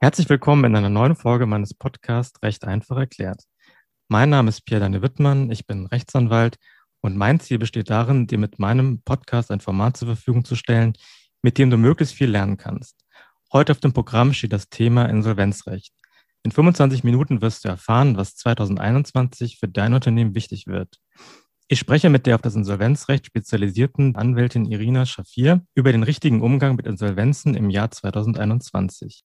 Herzlich willkommen in einer neuen Folge meines Podcasts Recht einfach erklärt. Mein Name ist Pierre-Daniel Wittmann, ich bin Rechtsanwalt und mein Ziel besteht darin, dir mit meinem Podcast ein Format zur Verfügung zu stellen, mit dem du möglichst viel lernen kannst. Heute auf dem Programm steht das Thema Insolvenzrecht. In 25 Minuten wirst du erfahren, was 2021 für dein Unternehmen wichtig wird. Ich spreche mit der auf das Insolvenzrecht spezialisierten Anwältin Irina Schafir über den richtigen Umgang mit Insolvenzen im Jahr 2021.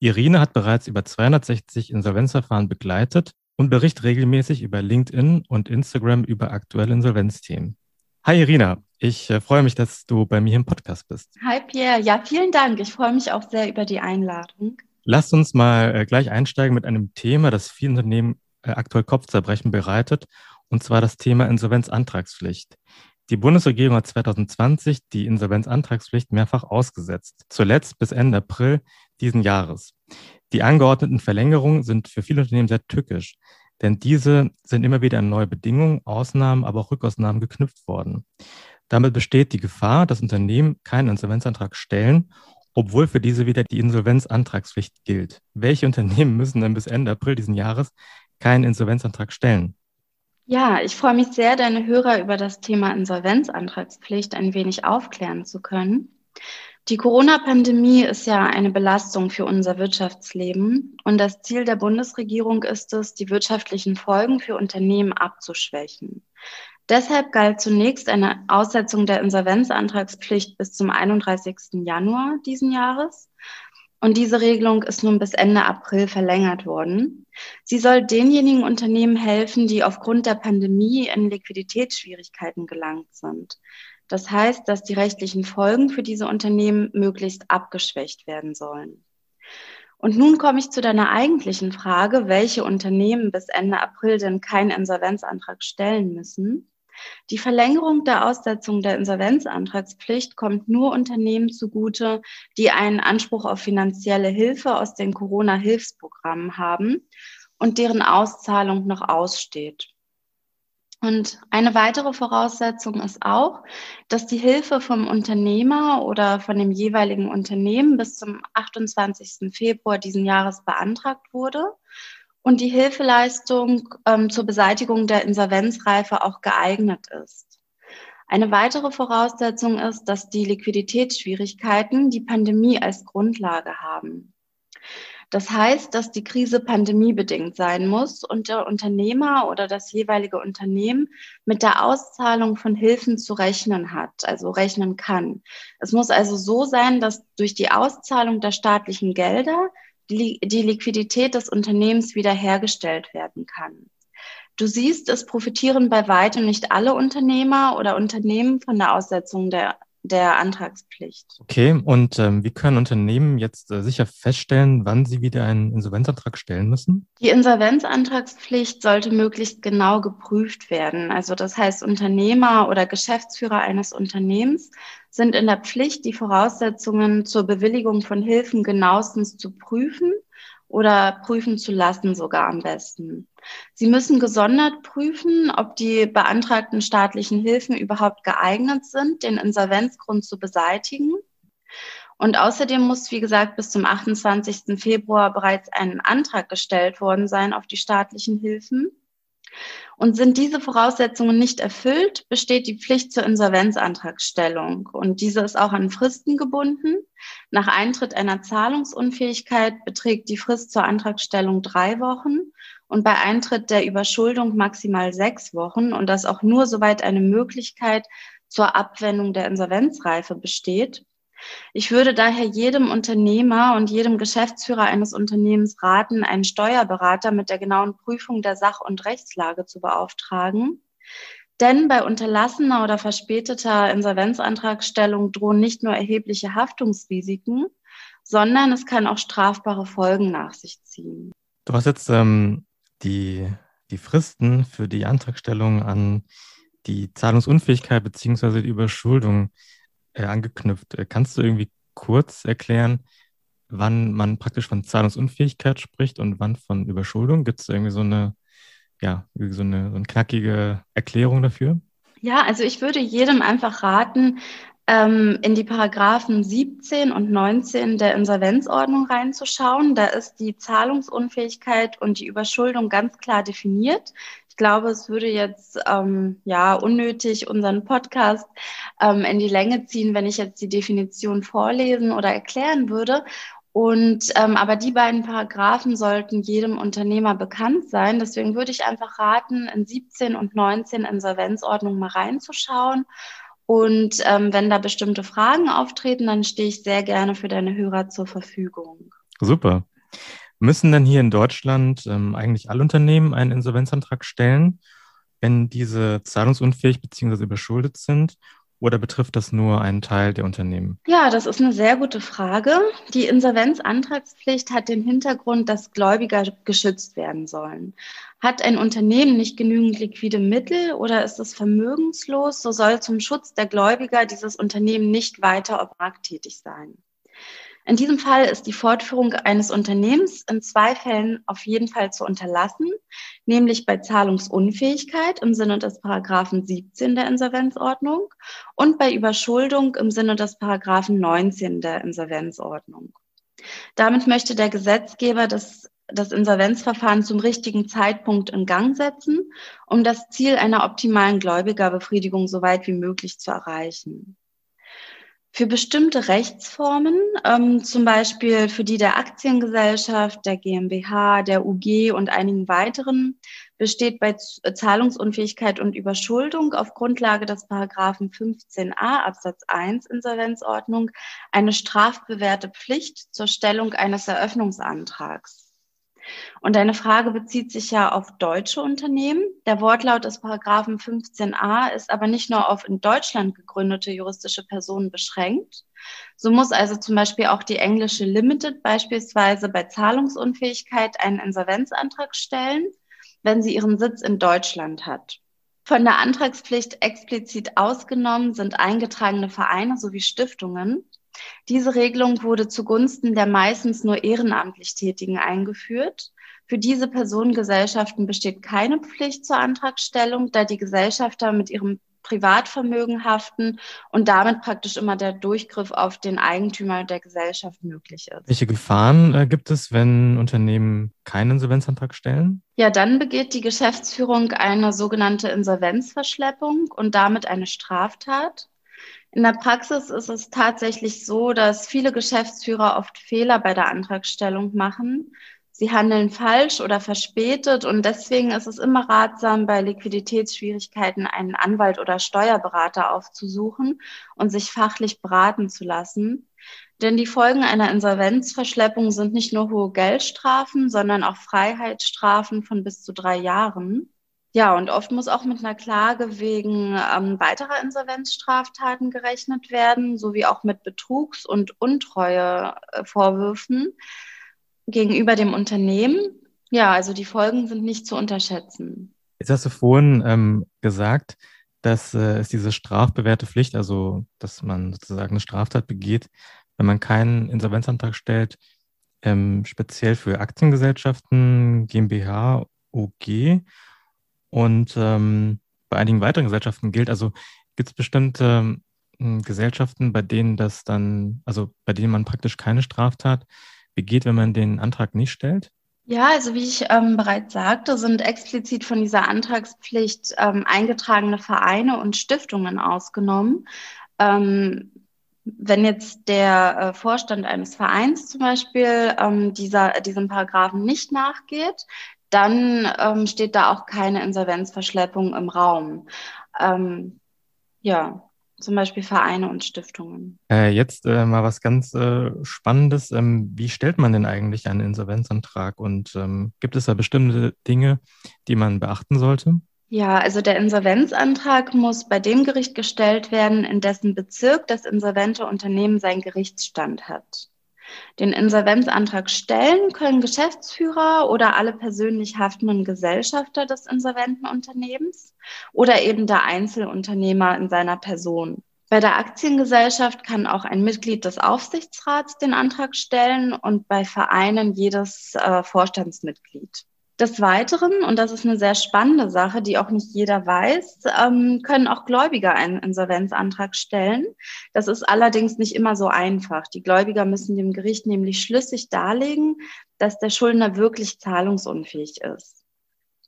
Irina hat bereits über 260 Insolvenzverfahren begleitet und berichtet regelmäßig über LinkedIn und Instagram über aktuelle Insolvenzthemen. Hi Irina, ich äh, freue mich, dass du bei mir im Podcast bist. Hi Pierre, ja, vielen Dank. Ich freue mich auch sehr über die Einladung. Lass uns mal äh, gleich einsteigen mit einem Thema, das vielen Unternehmen äh, aktuell Kopfzerbrechen bereitet und zwar das Thema Insolvenzantragspflicht. Die Bundesregierung hat 2020 die Insolvenzantragspflicht mehrfach ausgesetzt, zuletzt bis Ende April diesen Jahres. Die angeordneten Verlängerungen sind für viele Unternehmen sehr tückisch, denn diese sind immer wieder an neue Bedingungen, Ausnahmen, aber auch Rückausnahmen geknüpft worden. Damit besteht die Gefahr, dass Unternehmen keinen Insolvenzantrag stellen, obwohl für diese wieder die Insolvenzantragspflicht gilt. Welche Unternehmen müssen denn bis Ende April diesen Jahres keinen Insolvenzantrag stellen? Ja, ich freue mich sehr, deine Hörer über das Thema Insolvenzantragspflicht ein wenig aufklären zu können. Die Corona-Pandemie ist ja eine Belastung für unser Wirtschaftsleben und das Ziel der Bundesregierung ist es, die wirtschaftlichen Folgen für Unternehmen abzuschwächen. Deshalb galt zunächst eine Aussetzung der Insolvenzantragspflicht bis zum 31. Januar diesen Jahres. Und diese Regelung ist nun bis Ende April verlängert worden. Sie soll denjenigen Unternehmen helfen, die aufgrund der Pandemie in Liquiditätsschwierigkeiten gelangt sind. Das heißt, dass die rechtlichen Folgen für diese Unternehmen möglichst abgeschwächt werden sollen. Und nun komme ich zu deiner eigentlichen Frage, welche Unternehmen bis Ende April denn keinen Insolvenzantrag stellen müssen. Die Verlängerung der Aussetzung der Insolvenzantragspflicht kommt nur Unternehmen zugute, die einen Anspruch auf finanzielle Hilfe aus den Corona-Hilfsprogrammen haben und deren Auszahlung noch aussteht. Und eine weitere Voraussetzung ist auch, dass die Hilfe vom Unternehmer oder von dem jeweiligen Unternehmen bis zum 28. Februar diesen Jahres beantragt wurde und die Hilfeleistung ähm, zur Beseitigung der Insolvenzreife auch geeignet ist. Eine weitere Voraussetzung ist, dass die Liquiditätsschwierigkeiten die Pandemie als Grundlage haben. Das heißt, dass die Krise pandemiebedingt sein muss und der Unternehmer oder das jeweilige Unternehmen mit der Auszahlung von Hilfen zu rechnen hat, also rechnen kann. Es muss also so sein, dass durch die Auszahlung der staatlichen Gelder die, Liquidität des Unternehmens wiederhergestellt werden kann. Du siehst, es profitieren bei weitem nicht alle Unternehmer oder Unternehmen von der Aussetzung der, der Antragspflicht. Okay, und ähm, wie können Unternehmen jetzt äh, sicher feststellen, wann sie wieder einen Insolvenzantrag stellen müssen? Die Insolvenzantragspflicht sollte möglichst genau geprüft werden. Also das heißt, Unternehmer oder Geschäftsführer eines Unternehmens sind in der Pflicht, die Voraussetzungen zur Bewilligung von Hilfen genauestens zu prüfen oder prüfen zu lassen sogar am besten. Sie müssen gesondert prüfen, ob die beantragten staatlichen Hilfen überhaupt geeignet sind, den Insolvenzgrund zu beseitigen. Und außerdem muss, wie gesagt, bis zum 28. Februar bereits ein Antrag gestellt worden sein auf die staatlichen Hilfen. Und sind diese Voraussetzungen nicht erfüllt, besteht die Pflicht zur Insolvenzantragstellung. Und diese ist auch an Fristen gebunden. Nach Eintritt einer Zahlungsunfähigkeit beträgt die Frist zur Antragstellung drei Wochen und bei Eintritt der Überschuldung maximal sechs Wochen und das auch nur soweit eine Möglichkeit zur Abwendung der Insolvenzreife besteht. Ich würde daher jedem Unternehmer und jedem Geschäftsführer eines Unternehmens raten, einen Steuerberater mit der genauen Prüfung der Sach- und Rechtslage zu beauftragen. Denn bei unterlassener oder verspäteter Insolvenzantragstellung drohen nicht nur erhebliche Haftungsrisiken, sondern es kann auch strafbare Folgen nach sich ziehen. Du hast jetzt ähm, die, die Fristen für die Antragstellung an die Zahlungsunfähigkeit beziehungsweise die Überschuldung äh, angeknüpft. Äh, kannst du irgendwie kurz erklären, wann man praktisch von Zahlungsunfähigkeit spricht und wann von Überschuldung? Gibt es irgendwie so eine, ja, so eine, so eine knackige Erklärung dafür? Ja, also ich würde jedem einfach raten, ähm, in die Paragraphen 17 und 19 der Insolvenzordnung reinzuschauen. Da ist die Zahlungsunfähigkeit und die Überschuldung ganz klar definiert. Ich glaube, es würde jetzt ähm, ja unnötig unseren Podcast ähm, in die Länge ziehen, wenn ich jetzt die Definition vorlesen oder erklären würde. Und ähm, aber die beiden Paragraphen sollten jedem Unternehmer bekannt sein. Deswegen würde ich einfach raten, in 17 und 19 Insolvenzordnung mal reinzuschauen. Und ähm, wenn da bestimmte Fragen auftreten, dann stehe ich sehr gerne für deine Hörer zur Verfügung. Super. Müssen denn hier in Deutschland ähm, eigentlich alle Unternehmen einen Insolvenzantrag stellen, wenn diese zahlungsunfähig bzw. überschuldet sind? Oder betrifft das nur einen Teil der Unternehmen? Ja, das ist eine sehr gute Frage. Die Insolvenzantragspflicht hat den Hintergrund, dass Gläubiger geschützt werden sollen. Hat ein Unternehmen nicht genügend liquide Mittel oder ist es vermögenslos, so soll zum Schutz der Gläubiger dieses Unternehmen nicht weiter ob tätig sein. In diesem Fall ist die Fortführung eines Unternehmens in zwei Fällen auf jeden Fall zu unterlassen, nämlich bei Zahlungsunfähigkeit im Sinne des Paragraphen 17 der Insolvenzordnung und bei Überschuldung im Sinne des Paragraphen 19 der Insolvenzordnung. Damit möchte der Gesetzgeber das, das Insolvenzverfahren zum richtigen Zeitpunkt in Gang setzen, um das Ziel einer optimalen Gläubigerbefriedigung so weit wie möglich zu erreichen. Für bestimmte Rechtsformen, ähm, zum Beispiel für die der Aktiengesellschaft, der GmbH, der UG und einigen weiteren, besteht bei Zahlungsunfähigkeit und Überschuldung auf Grundlage des Paragraphen 15a Absatz 1 Insolvenzordnung eine strafbewährte Pflicht zur Stellung eines Eröffnungsantrags. Und deine Frage bezieht sich ja auf deutsche Unternehmen. Der Wortlaut des Paragraphen 15a ist aber nicht nur auf in Deutschland gegründete juristische Personen beschränkt. So muss also zum Beispiel auch die englische Limited beispielsweise bei Zahlungsunfähigkeit einen Insolvenzantrag stellen, wenn sie ihren Sitz in Deutschland hat. Von der Antragspflicht explizit ausgenommen sind eingetragene Vereine sowie Stiftungen. Diese Regelung wurde zugunsten der meistens nur ehrenamtlich Tätigen eingeführt. Für diese Personengesellschaften besteht keine Pflicht zur Antragstellung, da die Gesellschafter mit ihrem Privatvermögen haften und damit praktisch immer der Durchgriff auf den Eigentümer der Gesellschaft möglich ist. Welche Gefahren äh, gibt es, wenn Unternehmen keinen Insolvenzantrag stellen? Ja, dann begeht die Geschäftsführung eine sogenannte Insolvenzverschleppung und damit eine Straftat. In der Praxis ist es tatsächlich so, dass viele Geschäftsführer oft Fehler bei der Antragstellung machen. Sie handeln falsch oder verspätet und deswegen ist es immer ratsam, bei Liquiditätsschwierigkeiten einen Anwalt oder Steuerberater aufzusuchen und sich fachlich beraten zu lassen. Denn die Folgen einer Insolvenzverschleppung sind nicht nur hohe Geldstrafen, sondern auch Freiheitsstrafen von bis zu drei Jahren. Ja, und oft muss auch mit einer Klage wegen ähm, weiterer Insolvenzstraftaten gerechnet werden, sowie auch mit Betrugs- und Untreuevorwürfen gegenüber dem Unternehmen. Ja, also die Folgen sind nicht zu unterschätzen. Jetzt hast du vorhin ähm, gesagt, dass äh, es diese strafbewährte Pflicht, also dass man sozusagen eine Straftat begeht, wenn man keinen Insolvenzantrag stellt, ähm, speziell für Aktiengesellschaften, GmbH, OG und ähm, bei einigen weiteren Gesellschaften gilt, also gibt es bestimmte äh, Gesellschaften, bei denen das dann, also bei denen man praktisch keine Straftat begeht, wenn man den Antrag nicht stellt? Ja, also wie ich ähm, bereits sagte, sind explizit von dieser Antragspflicht ähm, eingetragene Vereine und Stiftungen ausgenommen. Ähm, wenn jetzt der äh, Vorstand eines Vereins zum Beispiel ähm, dieser, diesem Paragraphen nicht nachgeht, dann ähm, steht da auch keine Insolvenzverschleppung im Raum. Ähm, ja, zum Beispiel Vereine und Stiftungen. Äh, jetzt äh, mal was ganz äh, Spannendes. Ähm, wie stellt man denn eigentlich einen Insolvenzantrag und ähm, gibt es da bestimmte Dinge, die man beachten sollte? Ja, also der Insolvenzantrag muss bei dem Gericht gestellt werden, in dessen Bezirk das insolvente Unternehmen seinen Gerichtsstand hat. Den Insolvenzantrag stellen können Geschäftsführer oder alle persönlich haftenden Gesellschafter des insolventen Unternehmens oder eben der Einzelunternehmer in seiner Person. Bei der Aktiengesellschaft kann auch ein Mitglied des Aufsichtsrats den Antrag stellen und bei Vereinen jedes äh, Vorstandsmitglied. Des Weiteren, und das ist eine sehr spannende Sache, die auch nicht jeder weiß, ähm, können auch Gläubiger einen Insolvenzantrag stellen. Das ist allerdings nicht immer so einfach. Die Gläubiger müssen dem Gericht nämlich schlüssig darlegen, dass der Schuldner wirklich zahlungsunfähig ist.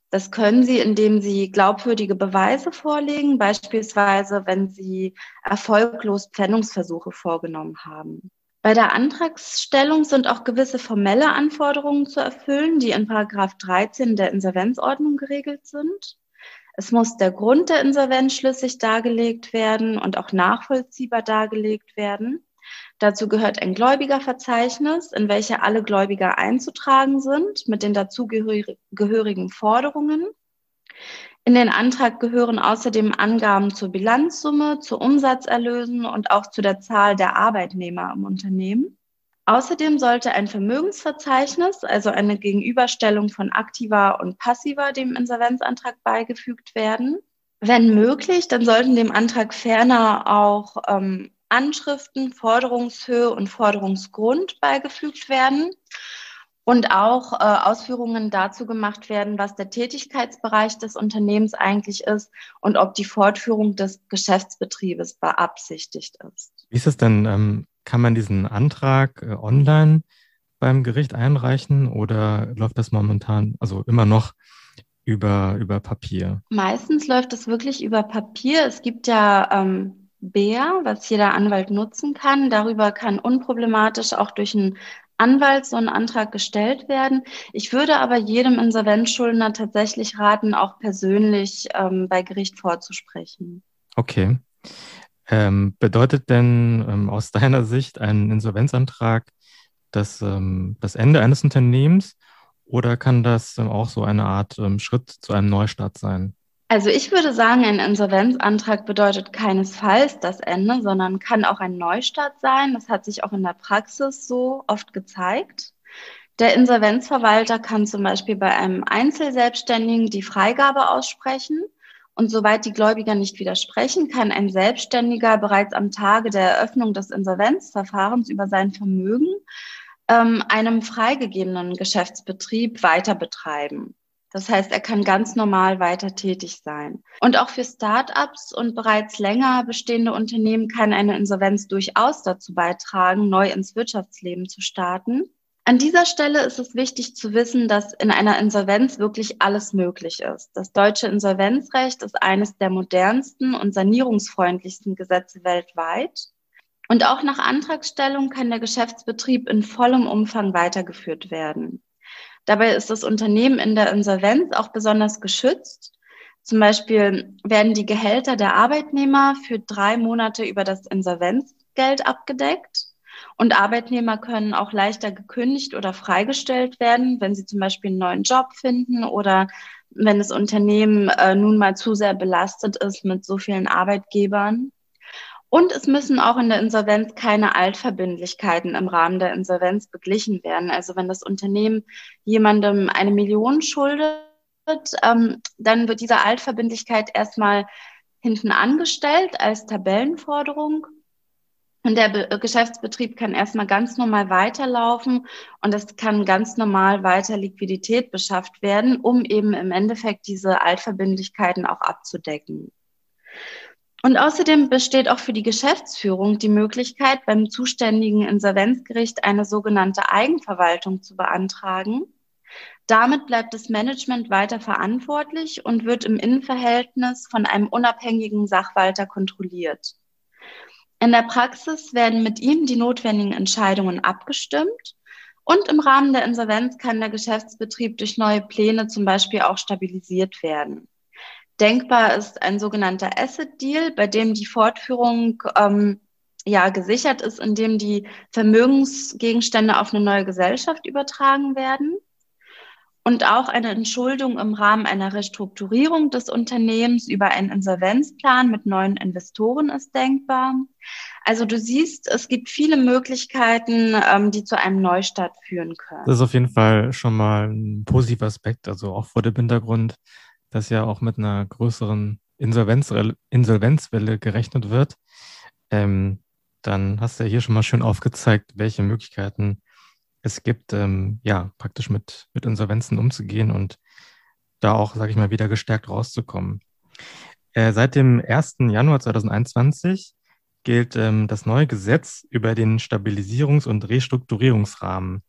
Das können sie, indem sie glaubwürdige Beweise vorlegen, beispielsweise wenn sie erfolglos Pfändungsversuche vorgenommen haben. Bei der Antragsstellung sind auch gewisse formelle Anforderungen zu erfüllen, die in Paragraph 13 der Insolvenzordnung geregelt sind. Es muss der Grund der Insolvenz schlüssig dargelegt werden und auch nachvollziehbar dargelegt werden. Dazu gehört ein Gläubigerverzeichnis, in welche alle Gläubiger einzutragen sind mit den dazugehörigen Forderungen. In den Antrag gehören außerdem Angaben zur Bilanzsumme, zu Umsatzerlösen und auch zu der Zahl der Arbeitnehmer im Unternehmen. Außerdem sollte ein Vermögensverzeichnis, also eine Gegenüberstellung von aktiver und passiver, dem Insolvenzantrag beigefügt werden. Wenn möglich, dann sollten dem Antrag ferner auch ähm, Anschriften, Forderungshöhe und Forderungsgrund beigefügt werden und auch äh, Ausführungen dazu gemacht werden, was der Tätigkeitsbereich des Unternehmens eigentlich ist und ob die Fortführung des Geschäftsbetriebes beabsichtigt ist. Wie ist es denn? Ähm, kann man diesen Antrag äh, online beim Gericht einreichen oder läuft das momentan, also immer noch über, über Papier? Meistens läuft es wirklich über Papier. Es gibt ja ähm, BEA, was jeder Anwalt nutzen kann. Darüber kann unproblematisch auch durch ein Anwalt so ein Antrag gestellt werden. Ich würde aber jedem Insolvenzschuldner tatsächlich raten, auch persönlich ähm, bei Gericht vorzusprechen. Okay. Ähm, bedeutet denn ähm, aus deiner Sicht ein Insolvenzantrag das, ähm, das Ende eines Unternehmens oder kann das ähm, auch so eine Art ähm, Schritt zu einem Neustart sein? Also ich würde sagen, ein Insolvenzantrag bedeutet keinesfalls das Ende, sondern kann auch ein Neustart sein. Das hat sich auch in der Praxis so oft gezeigt. Der Insolvenzverwalter kann zum Beispiel bei einem Einzelselbstständigen die Freigabe aussprechen. Und soweit die Gläubiger nicht widersprechen, kann ein Selbstständiger bereits am Tage der Eröffnung des Insolvenzverfahrens über sein Vermögen ähm, einem freigegebenen Geschäftsbetrieb weiter betreiben. Das heißt, er kann ganz normal weiter tätig sein. Und auch für Start-ups und bereits länger bestehende Unternehmen kann eine Insolvenz durchaus dazu beitragen, neu ins Wirtschaftsleben zu starten. An dieser Stelle ist es wichtig zu wissen, dass in einer Insolvenz wirklich alles möglich ist. Das deutsche Insolvenzrecht ist eines der modernsten und sanierungsfreundlichsten Gesetze weltweit. Und auch nach Antragstellung kann der Geschäftsbetrieb in vollem Umfang weitergeführt werden. Dabei ist das Unternehmen in der Insolvenz auch besonders geschützt. Zum Beispiel werden die Gehälter der Arbeitnehmer für drei Monate über das Insolvenzgeld abgedeckt. Und Arbeitnehmer können auch leichter gekündigt oder freigestellt werden, wenn sie zum Beispiel einen neuen Job finden oder wenn das Unternehmen äh, nun mal zu sehr belastet ist mit so vielen Arbeitgebern. Und es müssen auch in der Insolvenz keine Altverbindlichkeiten im Rahmen der Insolvenz beglichen werden. Also wenn das Unternehmen jemandem eine Million schuldet, ähm, dann wird diese Altverbindlichkeit erstmal hinten angestellt als Tabellenforderung. Und der Be Geschäftsbetrieb kann erstmal ganz normal weiterlaufen und es kann ganz normal weiter Liquidität beschafft werden, um eben im Endeffekt diese Altverbindlichkeiten auch abzudecken. Und außerdem besteht auch für die Geschäftsführung die Möglichkeit, beim zuständigen Insolvenzgericht eine sogenannte Eigenverwaltung zu beantragen. Damit bleibt das Management weiter verantwortlich und wird im Innenverhältnis von einem unabhängigen Sachwalter kontrolliert. In der Praxis werden mit ihm die notwendigen Entscheidungen abgestimmt und im Rahmen der Insolvenz kann der Geschäftsbetrieb durch neue Pläne zum Beispiel auch stabilisiert werden. Denkbar ist ein sogenannter Asset Deal, bei dem die Fortführung ähm, ja gesichert ist, indem die Vermögensgegenstände auf eine neue Gesellschaft übertragen werden. Und auch eine Entschuldung im Rahmen einer Restrukturierung des Unternehmens über einen Insolvenzplan mit neuen Investoren ist denkbar. Also du siehst, es gibt viele Möglichkeiten, ähm, die zu einem Neustart führen können. Das ist auf jeden Fall schon mal ein positiver Aspekt, also auch vor dem Hintergrund, dass ja auch mit einer größeren Insolvenz, Insolvenzwelle gerechnet wird, ähm, dann hast du ja hier schon mal schön aufgezeigt, welche Möglichkeiten es gibt, ähm, ja, praktisch mit, mit Insolvenzen umzugehen und da auch, sage ich mal, wieder gestärkt rauszukommen. Äh, seit dem 1. Januar 2021 gilt ähm, das neue Gesetz über den Stabilisierungs- und Restrukturierungsrahmen.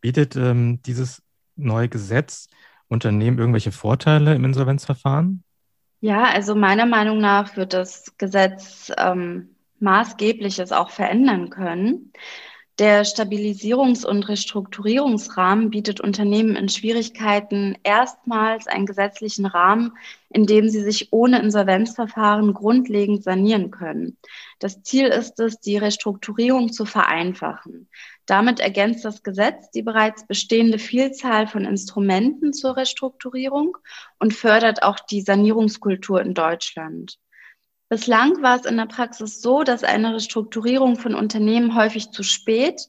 Bietet ähm, dieses neue Gesetz Unternehmen irgendwelche Vorteile im Insolvenzverfahren? Ja, also meiner Meinung nach wird das Gesetz ähm, maßgebliches auch verändern können. Der Stabilisierungs- und Restrukturierungsrahmen bietet Unternehmen in Schwierigkeiten erstmals einen gesetzlichen Rahmen, in dem sie sich ohne Insolvenzverfahren grundlegend sanieren können. Das Ziel ist es, die Restrukturierung zu vereinfachen. Damit ergänzt das Gesetz die bereits bestehende Vielzahl von Instrumenten zur Restrukturierung und fördert auch die Sanierungskultur in Deutschland. Bislang war es in der Praxis so, dass eine Restrukturierung von Unternehmen häufig zu spät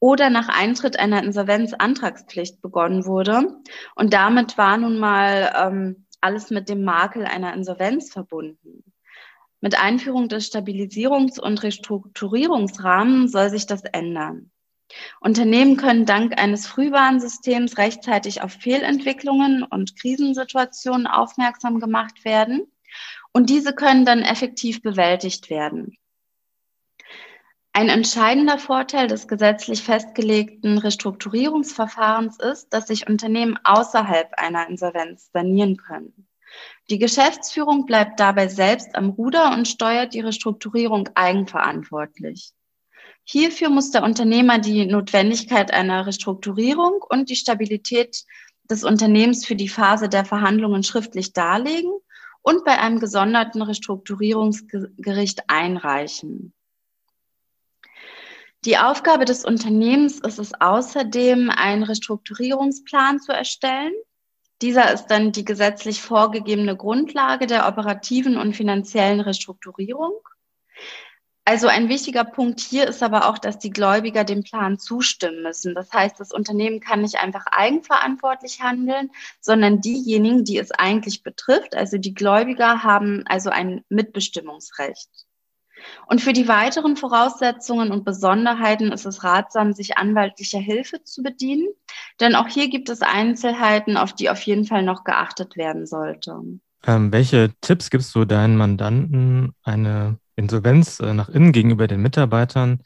oder nach Eintritt einer Insolvenzantragspflicht begonnen wurde. Und damit war nun mal ähm, alles mit dem Makel einer Insolvenz verbunden. Mit Einführung des Stabilisierungs- und Restrukturierungsrahmens soll sich das ändern. Unternehmen können dank eines Frühwarnsystems rechtzeitig auf Fehlentwicklungen und Krisensituationen aufmerksam gemacht werden und diese können dann effektiv bewältigt werden. Ein entscheidender Vorteil des gesetzlich festgelegten Restrukturierungsverfahrens ist, dass sich Unternehmen außerhalb einer Insolvenz sanieren können. Die Geschäftsführung bleibt dabei selbst am Ruder und steuert die Restrukturierung eigenverantwortlich. Hierfür muss der Unternehmer die Notwendigkeit einer Restrukturierung und die Stabilität des Unternehmens für die Phase der Verhandlungen schriftlich darlegen und bei einem gesonderten Restrukturierungsgericht einreichen. Die Aufgabe des Unternehmens ist es außerdem, einen Restrukturierungsplan zu erstellen. Dieser ist dann die gesetzlich vorgegebene Grundlage der operativen und finanziellen Restrukturierung. Also ein wichtiger Punkt hier ist aber auch, dass die Gläubiger dem Plan zustimmen müssen. Das heißt, das Unternehmen kann nicht einfach eigenverantwortlich handeln, sondern diejenigen, die es eigentlich betrifft, also die Gläubiger, haben also ein Mitbestimmungsrecht. Und für die weiteren Voraussetzungen und Besonderheiten ist es ratsam, sich anwaltlicher Hilfe zu bedienen, denn auch hier gibt es Einzelheiten, auf die auf jeden Fall noch geachtet werden sollte. Ähm, welche Tipps gibst du deinen Mandanten, eine Insolvenz äh, nach innen gegenüber den Mitarbeitern,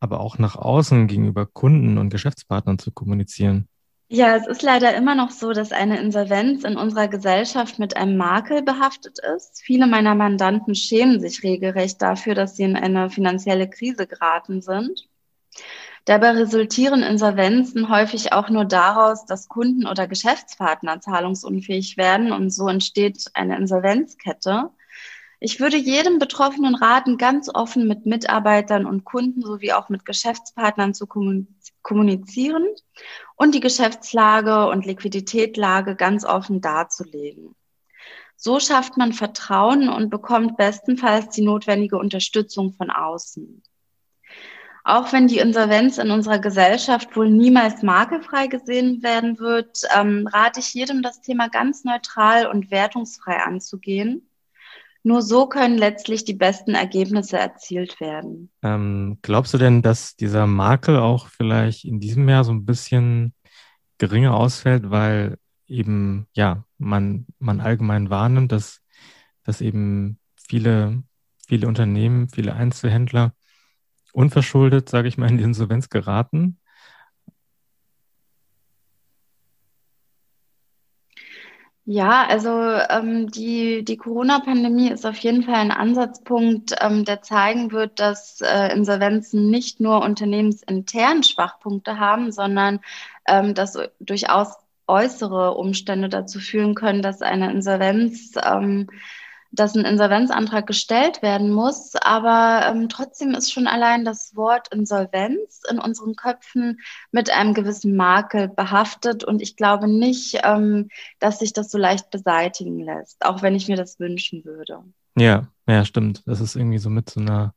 aber auch nach außen gegenüber Kunden und Geschäftspartnern zu kommunizieren. Ja, es ist leider immer noch so, dass eine Insolvenz in unserer Gesellschaft mit einem Makel behaftet ist. Viele meiner Mandanten schämen sich regelrecht dafür, dass sie in eine finanzielle Krise geraten sind. Dabei resultieren Insolvenzen häufig auch nur daraus, dass Kunden oder Geschäftspartner zahlungsunfähig werden und so entsteht eine Insolvenzkette. Ich würde jedem Betroffenen raten, ganz offen mit Mitarbeitern und Kunden sowie auch mit Geschäftspartnern zu kommunizieren und die Geschäftslage und Liquiditätlage ganz offen darzulegen. So schafft man Vertrauen und bekommt bestenfalls die notwendige Unterstützung von außen. Auch wenn die Insolvenz in unserer Gesellschaft wohl niemals makelfrei gesehen werden wird, ähm, rate ich jedem, das Thema ganz neutral und wertungsfrei anzugehen nur so können letztlich die besten Ergebnisse erzielt werden. Ähm, glaubst du denn, dass dieser Makel auch vielleicht in diesem Jahr so ein bisschen geringer ausfällt, weil eben, ja, man, man allgemein wahrnimmt, dass, dass eben viele, viele Unternehmen, viele Einzelhändler unverschuldet, sage ich mal, in die Insolvenz geraten? Ja, also ähm, die, die Corona-Pandemie ist auf jeden Fall ein Ansatzpunkt, ähm, der zeigen wird, dass äh, Insolvenzen nicht nur unternehmensintern Schwachpunkte haben, sondern ähm, dass durchaus äußere Umstände dazu führen können, dass eine Insolvenz ähm, dass ein Insolvenzantrag gestellt werden muss. Aber ähm, trotzdem ist schon allein das Wort Insolvenz in unseren Köpfen mit einem gewissen Makel behaftet. Und ich glaube nicht, ähm, dass sich das so leicht beseitigen lässt, auch wenn ich mir das wünschen würde. Ja, ja, stimmt. Das ist irgendwie so mit so einer,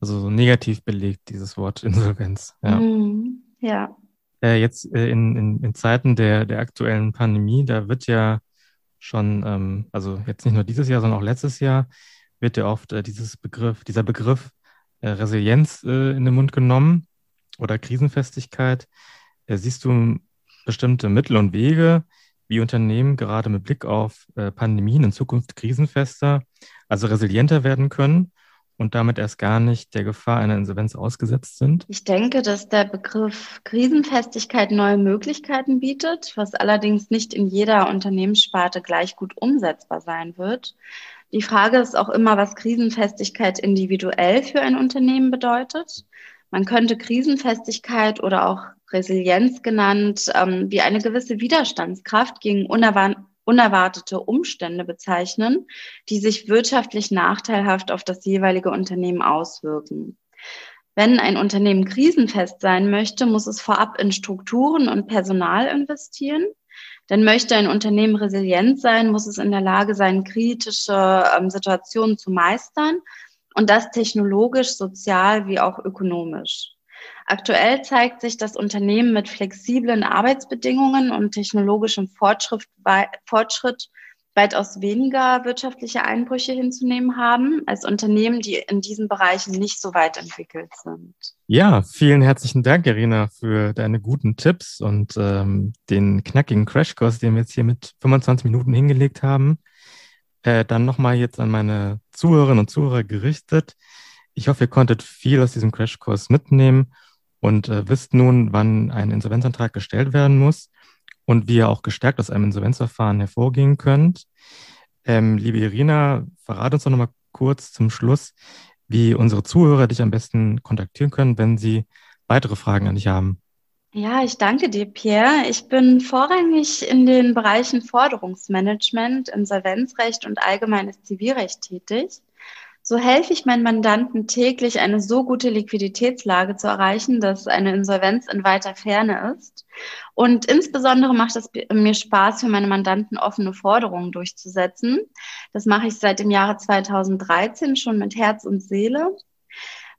also so negativ belegt, dieses Wort Insolvenz. Ja. Mhm, ja. Äh, jetzt äh, in, in, in Zeiten der, der aktuellen Pandemie, da wird ja schon, ähm, also jetzt nicht nur dieses Jahr, sondern auch letztes Jahr, wird ja oft äh, dieses Begriff, dieser Begriff äh, Resilienz äh, in den Mund genommen oder Krisenfestigkeit. siehst du bestimmte Mittel und Wege, wie Unternehmen gerade mit Blick auf äh, Pandemien in Zukunft krisenfester, also resilienter werden können und damit erst gar nicht der Gefahr einer Insolvenz ausgesetzt sind? Ich denke, dass der Begriff Krisenfestigkeit neue Möglichkeiten bietet, was allerdings nicht in jeder Unternehmenssparte gleich gut umsetzbar sein wird. Die Frage ist auch immer, was Krisenfestigkeit individuell für ein Unternehmen bedeutet. Man könnte Krisenfestigkeit oder auch Resilienz genannt, ähm, wie eine gewisse Widerstandskraft gegen unerwartete Umstände bezeichnen, die sich wirtschaftlich nachteilhaft auf das jeweilige Unternehmen auswirken. Wenn ein Unternehmen krisenfest sein möchte, muss es vorab in Strukturen und Personal investieren. Denn möchte ein Unternehmen resilient sein, muss es in der Lage sein, kritische ähm, Situationen zu meistern und das technologisch, sozial wie auch ökonomisch. Aktuell zeigt sich, dass Unternehmen mit flexiblen Arbeitsbedingungen und technologischem Fortschritt, weitaus weniger wirtschaftliche Einbrüche hinzunehmen haben als Unternehmen, die in diesen Bereichen nicht so weit entwickelt sind. Ja, vielen herzlichen Dank, Irina, für deine guten Tipps und ähm, den knackigen Crashkurs, den wir jetzt hier mit 25 Minuten hingelegt haben. Äh, dann nochmal jetzt an meine Zuhörerinnen und Zuhörer gerichtet. Ich hoffe, ihr konntet viel aus diesem Crashkurs mitnehmen und äh, wisst nun, wann ein Insolvenzantrag gestellt werden muss und wie ihr auch gestärkt aus einem Insolvenzverfahren hervorgehen könnt. Ähm, liebe Irina, verrate uns doch nochmal kurz zum Schluss, wie unsere Zuhörer dich am besten kontaktieren können, wenn sie weitere Fragen an dich haben. Ja, ich danke dir, Pierre. Ich bin vorrangig in den Bereichen Forderungsmanagement, Insolvenzrecht und allgemeines Zivilrecht tätig. So helfe ich meinen Mandanten täglich, eine so gute Liquiditätslage zu erreichen, dass eine Insolvenz in weiter Ferne ist. Und insbesondere macht es mir Spaß, für meine Mandanten offene Forderungen durchzusetzen. Das mache ich seit dem Jahre 2013 schon mit Herz und Seele.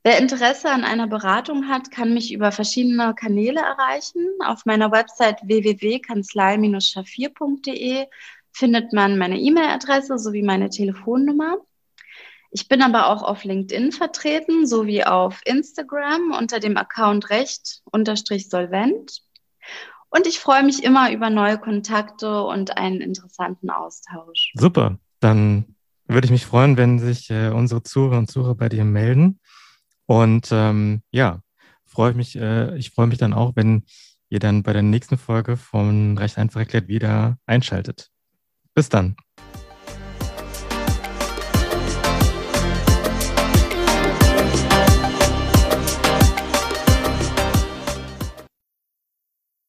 Wer Interesse an einer Beratung hat, kann mich über verschiedene Kanäle erreichen. Auf meiner Website www.kanzlei-schafir.de findet man meine E-Mail-Adresse sowie meine Telefonnummer. Ich bin aber auch auf LinkedIn vertreten sowie auf Instagram unter dem Account recht-solvent. Und ich freue mich immer über neue Kontakte und einen interessanten Austausch. Super. Dann würde ich mich freuen, wenn sich äh, unsere Zuhörer und Zuhörer bei dir melden. Und ähm, ja, freue mich, äh, ich freue mich dann auch, wenn ihr dann bei der nächsten Folge von Recht einfach erklärt wieder einschaltet. Bis dann.